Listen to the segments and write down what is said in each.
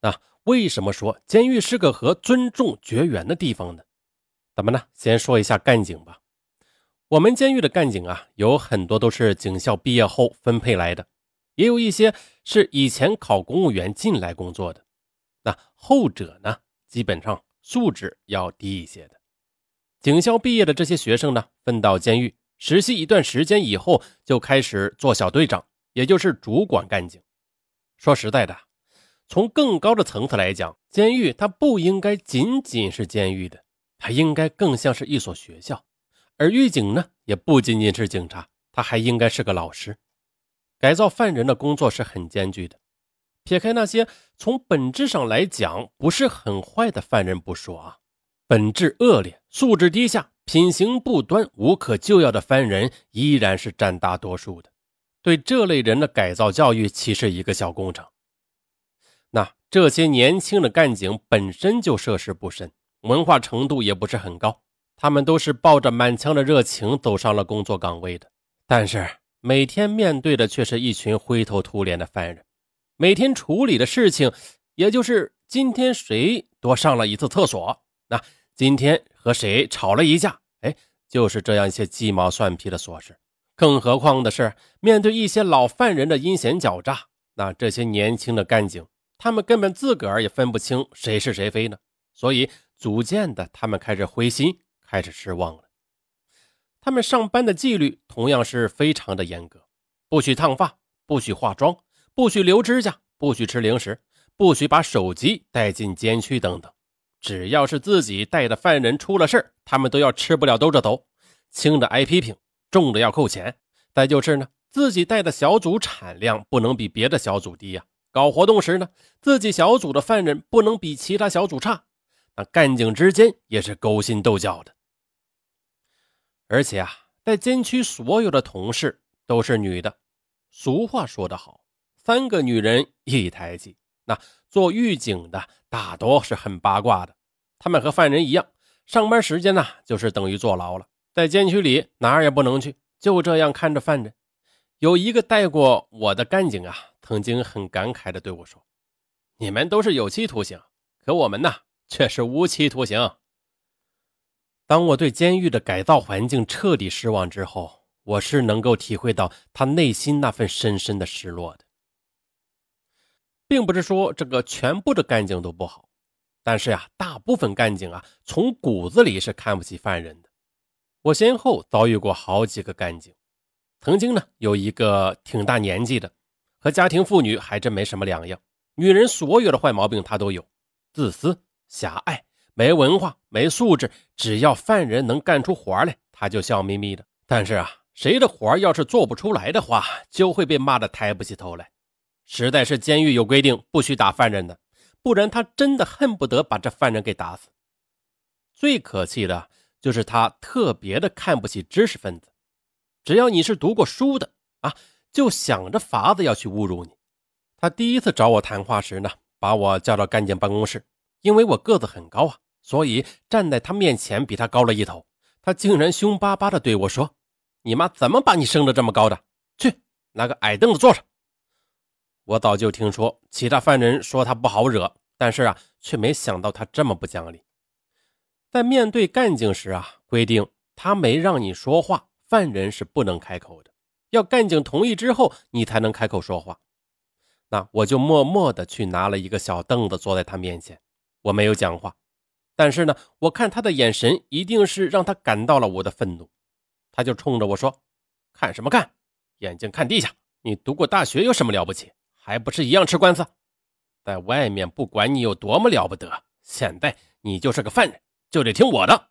那为什么说监狱是个和尊重绝缘的地方呢？咱们呢，先说一下干警吧。我们监狱的干警啊，有很多都是警校毕业后分配来的，也有一些是以前考公务员进来工作的。那后者呢，基本上素质要低一些的。警校毕业的这些学生呢，分到监狱实习一段时间以后，就开始做小队长，也就是主管干警。说实在的，从更高的层次来讲，监狱它不应该仅仅是监狱的，它应该更像是一所学校。而狱警呢，也不仅仅是警察，他还应该是个老师。改造犯人的工作是很艰巨的，撇开那些从本质上来讲不是很坏的犯人不说啊，本质恶劣、素质低下、品行不端、无可救药的犯人依然是占大多数的。对这类人的改造教育，其实一个小工程？这些年轻的干警本身就涉世不深，文化程度也不是很高。他们都是抱着满腔的热情走上了工作岗位的，但是每天面对的却是一群灰头土脸的犯人，每天处理的事情也就是今天谁多上了一次厕所，那今天和谁吵了一架，哎，就是这样一些鸡毛蒜皮的琐事。更何况的是，面对一些老犯人的阴险狡诈，那这些年轻的干警，他们根本自个儿也分不清谁是谁非呢，所以逐渐的，他们开始灰心。开始失望了。他们上班的纪律同样是非常的严格，不许烫发，不许化妆，不许留指甲，不许吃零食，不许把手机带进监区等等。只要是自己带的犯人出了事他们都要吃不了兜着走，轻的挨批评，重的要扣钱。再就是呢，自己带的小组产量不能比别的小组低呀。搞活动时呢，自己小组的犯人不能比其他小组差。那干警之间也是勾心斗角的。而且啊，在监区所有的同事都是女的。俗话说得好，三个女人一台戏。那做狱警的大多是很八卦的，他们和犯人一样，上班时间呢就是等于坐牢了，在监区里哪儿也不能去，就这样看着犯人。有一个带过我的干警啊，曾经很感慨的对我说：“你们都是有期徒刑，可我们呢却是无期徒刑。”当我对监狱的改造环境彻底失望之后，我是能够体会到他内心那份深深的失落的，并不是说这个全部的干警都不好，但是呀，大部分干警啊，从骨子里是看不起犯人的。我先后遭遇过好几个干警，曾经呢，有一个挺大年纪的，和家庭妇女还真没什么两样，女人所有的坏毛病她都有，自私、狭隘。没文化、没素质，只要犯人能干出活来，她就笑眯眯的。但是啊，谁的活要是做不出来的话，就会被骂得抬不起头来。实在是监狱有规定不许打犯人的，不然他真的恨不得把这犯人给打死。最可气的就是他特别的看不起知识分子，只要你是读过书的啊，就想着法子要去侮辱你。他第一次找我谈话时呢，把我叫到干警办公室，因为我个子很高啊。所以站在他面前比他高了一头，他竟然凶巴巴的对我说：“你妈怎么把你生的这么高的？去拿个矮凳子坐上。”我早就听说其他犯人说他不好惹，但是啊，却没想到他这么不讲理。在面对干警时啊，规定他没让你说话，犯人是不能开口的，要干警同意之后你才能开口说话。那我就默默的去拿了一个小凳子坐在他面前，我没有讲话。但是呢，我看他的眼神一定是让他感到了我的愤怒，他就冲着我说：“看什么看？眼睛看地下！你读过大学有什么了不起？还不是一样吃官司？在外面不管你有多么了不得，现在你就是个犯人，就得听我的，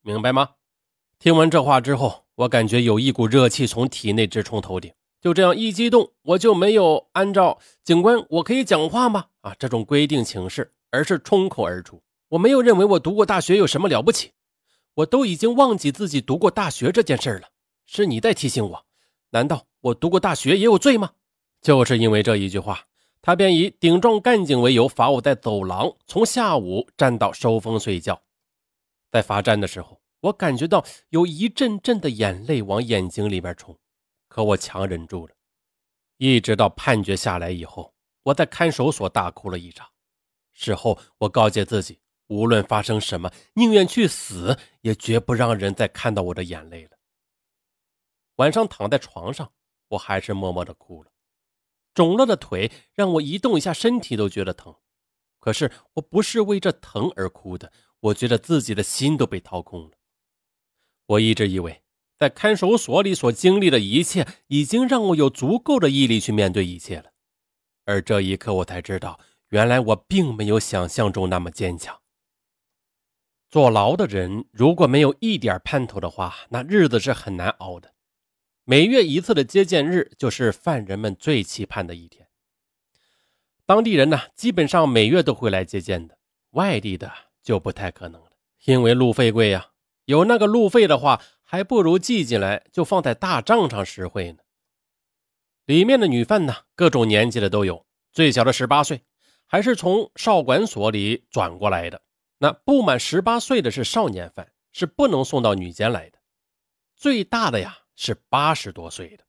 明白吗？”听完这话之后，我感觉有一股热气从体内直冲头顶，就这样一激动，我就没有按照警官我可以讲话吗？啊，这种规定请示，而是冲口而出。我没有认为我读过大学有什么了不起，我都已经忘记自己读过大学这件事了。是你在提醒我，难道我读过大学也有罪吗？就是因为这一句话，他便以顶撞干警为由罚我在走廊从下午站到收风睡觉。在罚站的时候，我感觉到有一阵阵的眼泪往眼睛里面冲，可我强忍住了。一直到判决下来以后，我在看守所大哭了一场。事后我告诫自己，无论发生什么，宁愿去死，也绝不让人再看到我的眼泪了。晚上躺在床上，我还是默默的哭了。肿了的腿让我移动一下身体都觉得疼，可是我不是为这疼而哭的，我觉得自己的心都被掏空了。我一直以为，在看守所里所经历的一切，已经让我有足够的毅力去面对一切了。而这一刻，我才知道，原来我并没有想象中那么坚强。坐牢的人如果没有一点盼头的话，那日子是很难熬的。每月一次的接见日，就是犯人们最期盼的一天。当地人呢，基本上每月都会来接见的，外地的就不太可能了，因为路费贵呀。有那个路费的话，还不如寄进来，就放在大账上实惠呢。里面的女犯呢，各种年纪的都有，最小的十八岁，还是从少管所里转过来的。那不满十八岁的是少年犯，是不能送到女监来的。最大的呀。是八十多岁的，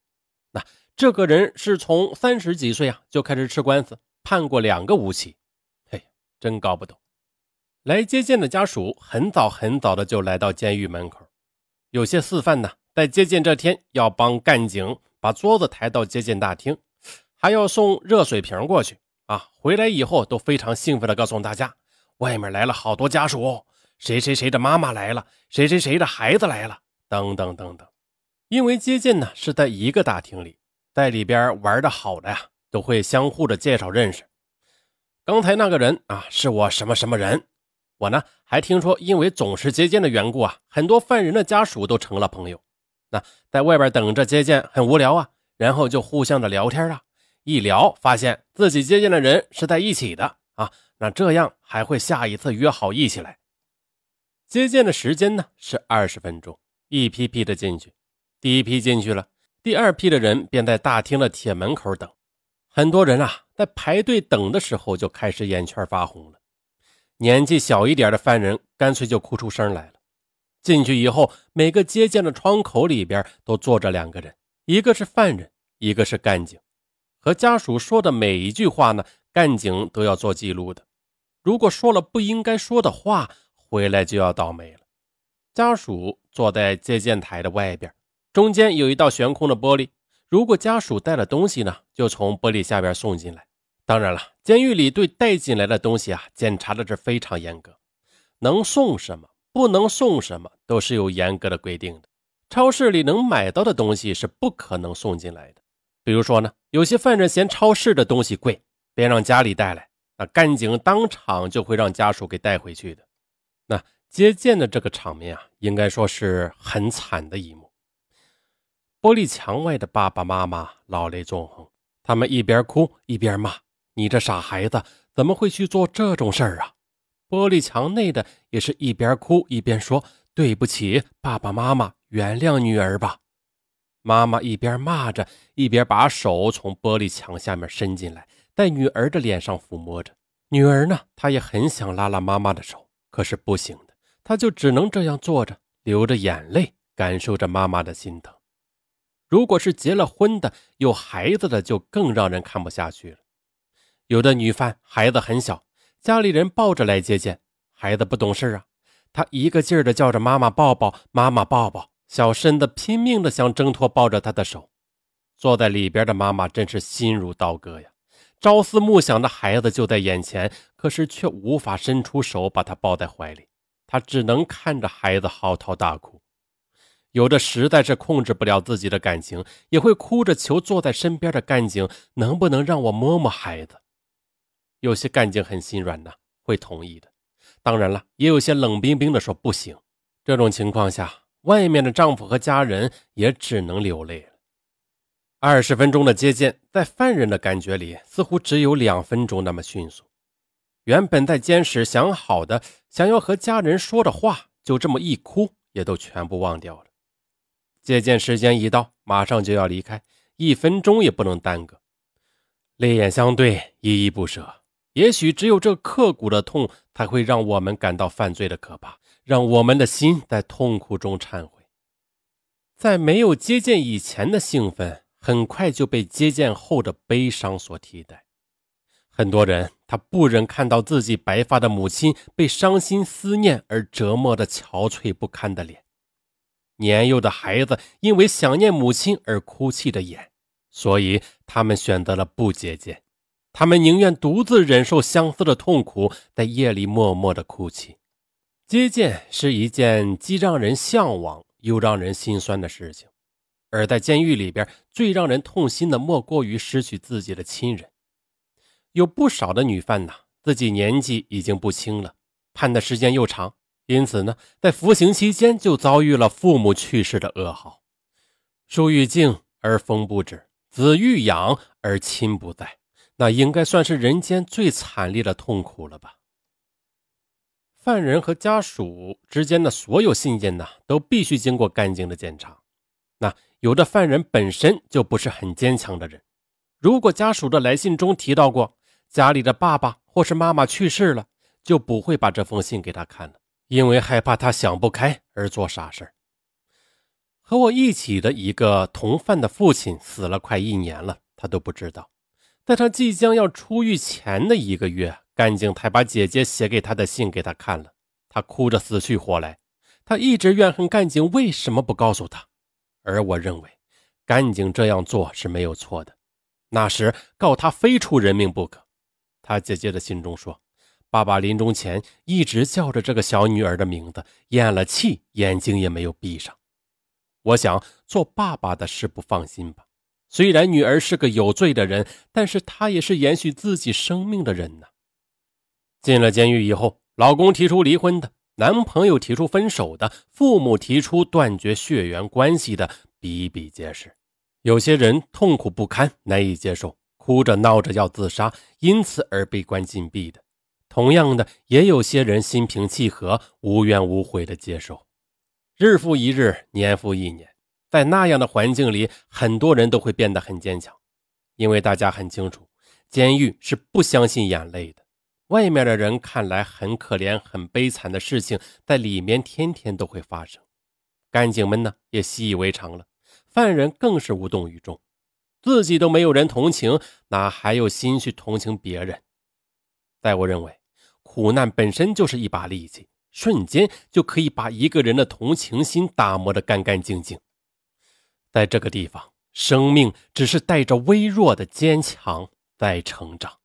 那这个人是从三十几岁啊就开始吃官司，判过两个无期，嘿，真搞不懂。来接见的家属很早很早的就来到监狱门口，有些四犯呢，在接见这天要帮干警把桌子抬到接见大厅，还要送热水瓶过去啊。回来以后都非常兴奋的告诉大家，外面来了好多家属，谁谁谁的妈妈来了，谁谁谁的孩子来了，等等等等。因为接见呢是在一个大厅里，在里边玩的好的呀，都会相互的介绍认识。刚才那个人啊，是我什么什么人。我呢还听说，因为总是接见的缘故啊，很多犯人的家属都成了朋友。那在外边等着接见很无聊啊，然后就互相的聊天啊，一聊发现自己接见的人是在一起的啊，那这样还会下一次约好一起来。接见的时间呢是二十分钟，一批批的进去。第一批进去了，第二批的人便在大厅的铁门口等。很多人啊，在排队等的时候就开始眼圈发红了。年纪小一点的犯人干脆就哭出声来了。进去以后，每个接见的窗口里边都坐着两个人，一个是犯人，一个是干警。和家属说的每一句话呢，干警都要做记录的。如果说了不应该说的话，回来就要倒霉了。家属坐在接见台的外边。中间有一道悬空的玻璃，如果家属带了东西呢，就从玻璃下边送进来。当然了，监狱里对带进来的东西啊，检查的是非常严格，能送什么，不能送什么，都是有严格的规定的。超市里能买到的东西是不可能送进来的。比如说呢，有些犯人嫌超市的东西贵，便让家里带来，那干警当场就会让家属给带回去的。那接见的这个场面啊，应该说是很惨的一幕。玻璃墙外的爸爸妈妈老泪纵横，他们一边哭一边骂：“你这傻孩子，怎么会去做这种事儿啊？”玻璃墙内的也是一边哭一边说：“对不起，爸爸妈妈，原谅女儿吧。”妈妈一边骂着，一边把手从玻璃墙下面伸进来，在女儿的脸上抚摸着。女儿呢，她也很想拉拉妈妈的手，可是不行的，她就只能这样坐着，流着眼泪，感受着妈妈的心疼。如果是结了婚的、有孩子的，就更让人看不下去了。有的女犯孩子很小，家里人抱着来接见，孩子不懂事啊，他一个劲儿的叫着妈妈抱抱，妈妈抱抱，小身子拼命的想挣脱抱着他的手。坐在里边的妈妈真是心如刀割呀，朝思暮想的孩子就在眼前，可是却无法伸出手把他抱在怀里，她只能看着孩子嚎啕大哭。有的实在是控制不了自己的感情，也会哭着求坐在身边的干警能不能让我摸摸孩子。有些干警很心软呐，会同意的。当然了，也有些冷冰冰的说不行。这种情况下，外面的丈夫和家人也只能流泪了。二十分钟的接见，在犯人的感觉里，似乎只有两分钟那么迅速。原本在监室想好的、想要和家人说的话，就这么一哭，也都全部忘掉了。接见时间一到，马上就要离开，一分钟也不能耽搁。泪眼相对，依依不舍。也许只有这刻骨的痛，才会让我们感到犯罪的可怕，让我们的心在痛苦中忏悔。在没有接见以前的兴奋，很快就被接见后的悲伤所替代。很多人他不忍看到自己白发的母亲被伤心思念而折磨的憔悴不堪的脸，年幼的孩子因为想念母亲而哭泣的眼，所以他们选择了不接见。他们宁愿独自忍受相思的痛苦，在夜里默默的哭泣。接见是一件既让人向往又让人心酸的事情，而在监狱里边，最让人痛心的莫过于失去自己的亲人。有不少的女犯呐，自己年纪已经不轻了，判的时间又长，因此呢，在服刑期间就遭遇了父母去世的噩耗。树欲静而风不止，子欲养而亲不在，那应该算是人间最惨烈的痛苦了吧？犯人和家属之间的所有信件呢，都必须经过干净的检查。那有的犯人本身就不是很坚强的人，如果家属的来信中提到过。家里的爸爸或是妈妈去世了，就不会把这封信给他看了，因为害怕他想不开而做傻事和我一起的一个同犯的父亲死了快一年了，他都不知道。在他即将要出狱前的一个月，干警才把姐姐写给他的信给他看了，他哭着死去活来。他一直怨恨干警为什么不告诉他，而我认为干警这样做是没有错的。那时告他非出人命不可。他姐姐的信中说：“爸爸临终前一直叫着这个小女儿的名字，咽了气，眼睛也没有闭上。我想做爸爸的是不放心吧？虽然女儿是个有罪的人，但是她也是延续自己生命的人呢。”进了监狱以后，老公提出离婚的，男朋友提出分手的，父母提出断绝血缘关系的比比皆是。有些人痛苦不堪，难以接受。哭着闹着要自杀，因此而被关禁闭的。同样的，也有些人心平气和、无怨无悔的接受。日复一日，年复一年，在那样的环境里，很多人都会变得很坚强，因为大家很清楚，监狱是不相信眼泪的。外面的人看来很可怜、很悲惨的事情，在里面天天都会发生。干警们呢，也习以为常了，犯人更是无动于衷。自己都没有人同情，哪还有心去同情别人？在我认为，苦难本身就是一把利器，瞬间就可以把一个人的同情心打磨得干干净净。在这个地方，生命只是带着微弱的坚强在成长。